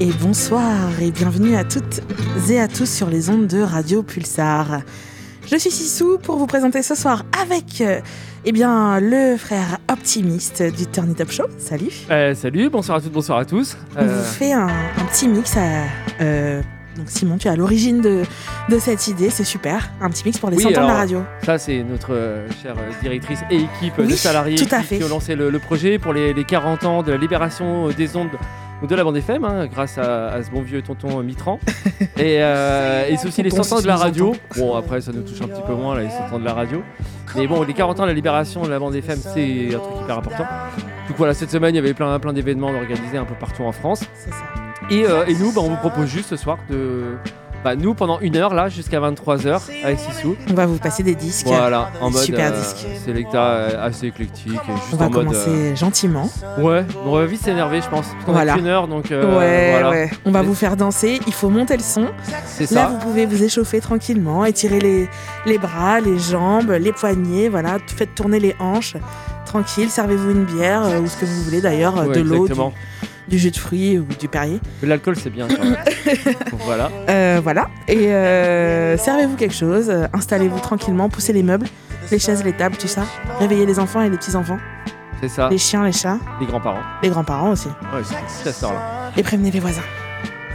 et bonsoir et bienvenue à toutes et à tous sur les ondes de Radio Pulsar. Je suis Sissou pour vous présenter ce soir avec euh, eh bien, le frère optimiste du Turn It Up Show. Salut. Euh, salut, bonsoir à toutes, bonsoir à tous. On vous fait un, un petit mix à, euh, donc Simon, tu es à l'origine de, de, cette idée, c'est super. Un petit mix pour les oui, 100 ans de la radio. Ça, c'est notre euh, chère euh, directrice et équipe Oui, de salariés tout à qui, fait. qui ont lancé le, le projet pour les, les 40 ans de la libération des ondes de la bande FM, hein, grâce à, à ce bon vieux tonton Mitran. et, euh, et c'est aussi les Tonton, 100 ans de la radio. Bon, après, ça nous touche un petit peu moins, là, les 100 ans de la radio. Mais bon, les 40 ans de la libération de la bande FM, c'est un truc hyper important. Donc voilà, cette semaine, il y avait plein, plein d'événements organisés un peu partout en France. C'est ça. Et, euh, et nous, bah, on vous propose juste ce soir de. Bah, nous, pendant une heure, là, jusqu'à 23h, avec Sissou. On va vous passer des disques. Voilà, en mode. Super euh, disque. Sélecta euh, assez éclectique. Juste On va en mode. commencer gentiment. euh, Ouais, on va vite s'énerver, je pense. Parce qu'on Voilà. a qu'une heure, donc. euh, ouais, voilà. ouais. On va vous faire danser. Il faut monter le son. C'est Là, ça. vous pouvez vous échauffer tranquillement, étirer les, les bras, les jambes, les poignets, voilà, faites tourner les hanches. Tranquille, servez-vous une bière ou ce que vous voulez d'ailleurs, Ouais, de l'eau, du, jus de fruits ou du Perrier. Mais L'alcool, c'est bien. quand même. Donc, voilà. Euh, voilà, et euh, servez-vous quelque chose, euh, installez-vous tranquillement, poussez les meubles, les chaises, les tables, tout ça. Réveillez les enfants et les petits-enfants, C'est ça. les chiens, les chats, Les grands-parents. les grands-parents aussi. Ouais, c'est c'est à cette heure-là. Et prévenez les voisins.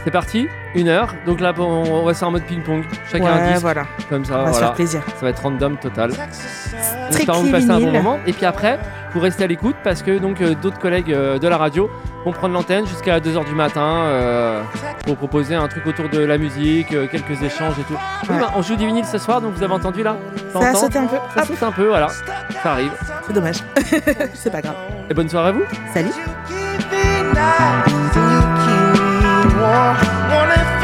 C'est parti, une heure. Donc là, on on va faire en mode ping-pong. Chacun un ouais, disque. voilà, Comme ça, on va se faire plaisir. Ça va être random total. J'espère que vous passez un bon vinyle. moment. Et puis après, vous restez à l'écoute parce que donc euh, d'autres collègues euh, de la radio vont prendre l'antenne jusqu'à 2h du matin euh, pour proposer un truc autour de la musique, euh, quelques échanges et tout. Oui, bah, on joue du vinyle ce soir, donc vous avez entendu là? Ça a sauté un peu, Ça hop, saute un peu, voilà. Ça arrive. c'est dommage. c'est pas grave. Et bonne soirée à vous. Salut. more. Wanna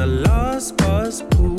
the last bus pulls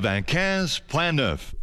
van 15, plan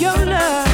your love.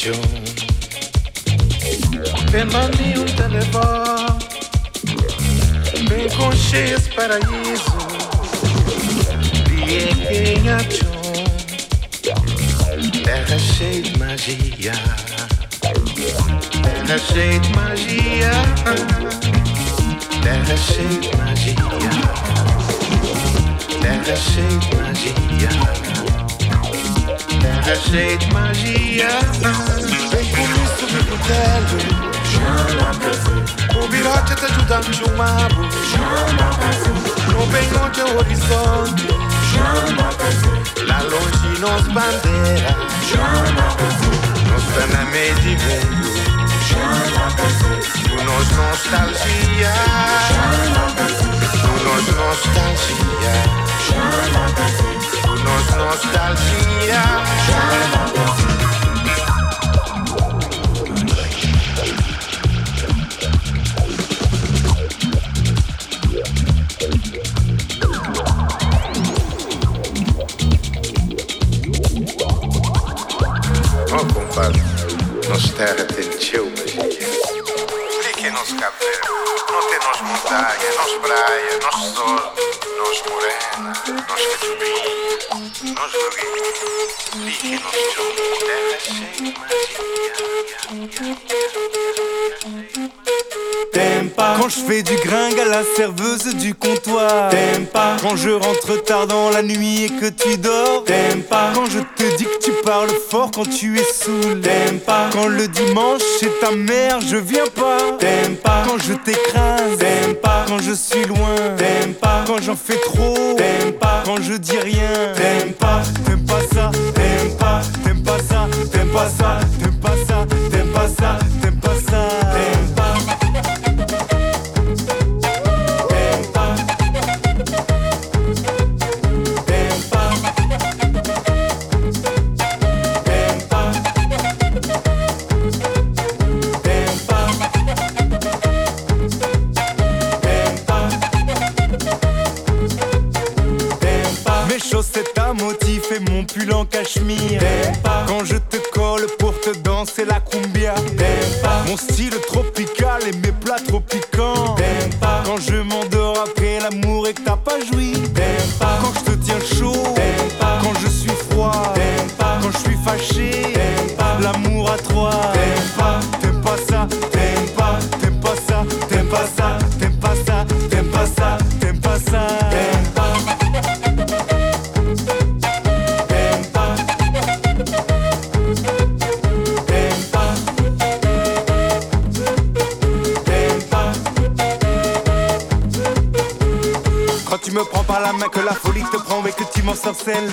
più. Per mani un telefono, per consciência paraíso, vieguinha più. Terra cheia de magia, terra cheia de magia, terra cheia de magia, terra cheia de magia. É cheio de magia. Vem comigo subir pro telho Chama pra O virote tá ajudando chumabo Chama pra No bem onde é o horizonte. Chama pra Lá longe nos bandeira. Chama pra Nos tá na meia de vento. Chama pra Por nós nostalgia. Chama pra Por nós nostalgia. Chama pra nos nostalgia. Oh, compadre, nos terra tem tentiu magia. Fique-nos café, não tem nos montanhas, nos praias, nos sol, nos morena, nos cachorrinhos. T'aimes pas quand je fais du gringue à la serveuse du comptoir. T'aimes pas. Quand je rentre tard dans la nuit et que tu dors. T'aimes pas. Quand je te dis que tu parles fort quand tu es saoul T'aimes pas. Quand le dimanche chez ta mère je viens pas. T'aimes pas. Quand je t'écrase. T'aimes pas. Quand je suis loin. T'aimes pas. Quand j'en fais trop. T'aimes pas. Quand je dis rien. T'aimes pas, t'aimes pas ça. T'aimes pas, t'aimes pas ça. T'aimes pas ça, t'aimes pas ça. T'aimes pas ça, t'aimes pas ça piquant.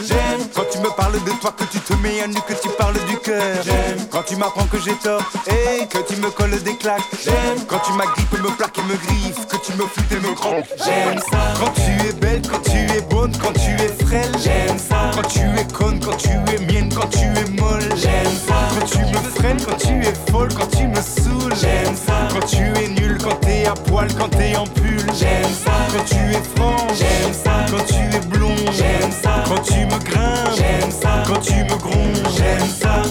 J'aime quand tu me parles de toi, que tu te mets à nu, que tu parles du cœur. J'aime quand tu m'apprends que j'ai tort et que tu me colles des claques. J'aime quand tu m'agrippes, me plaques et me griffes, que tu me flûtes et me croques. J'aime ça quand tu t'es en pull. J'aime ça quand tu es franc. J'aime ça quand tu es blond. J'aime ça quand tu me grimpes. J'aime ça quand tu me grondes. J'aime ça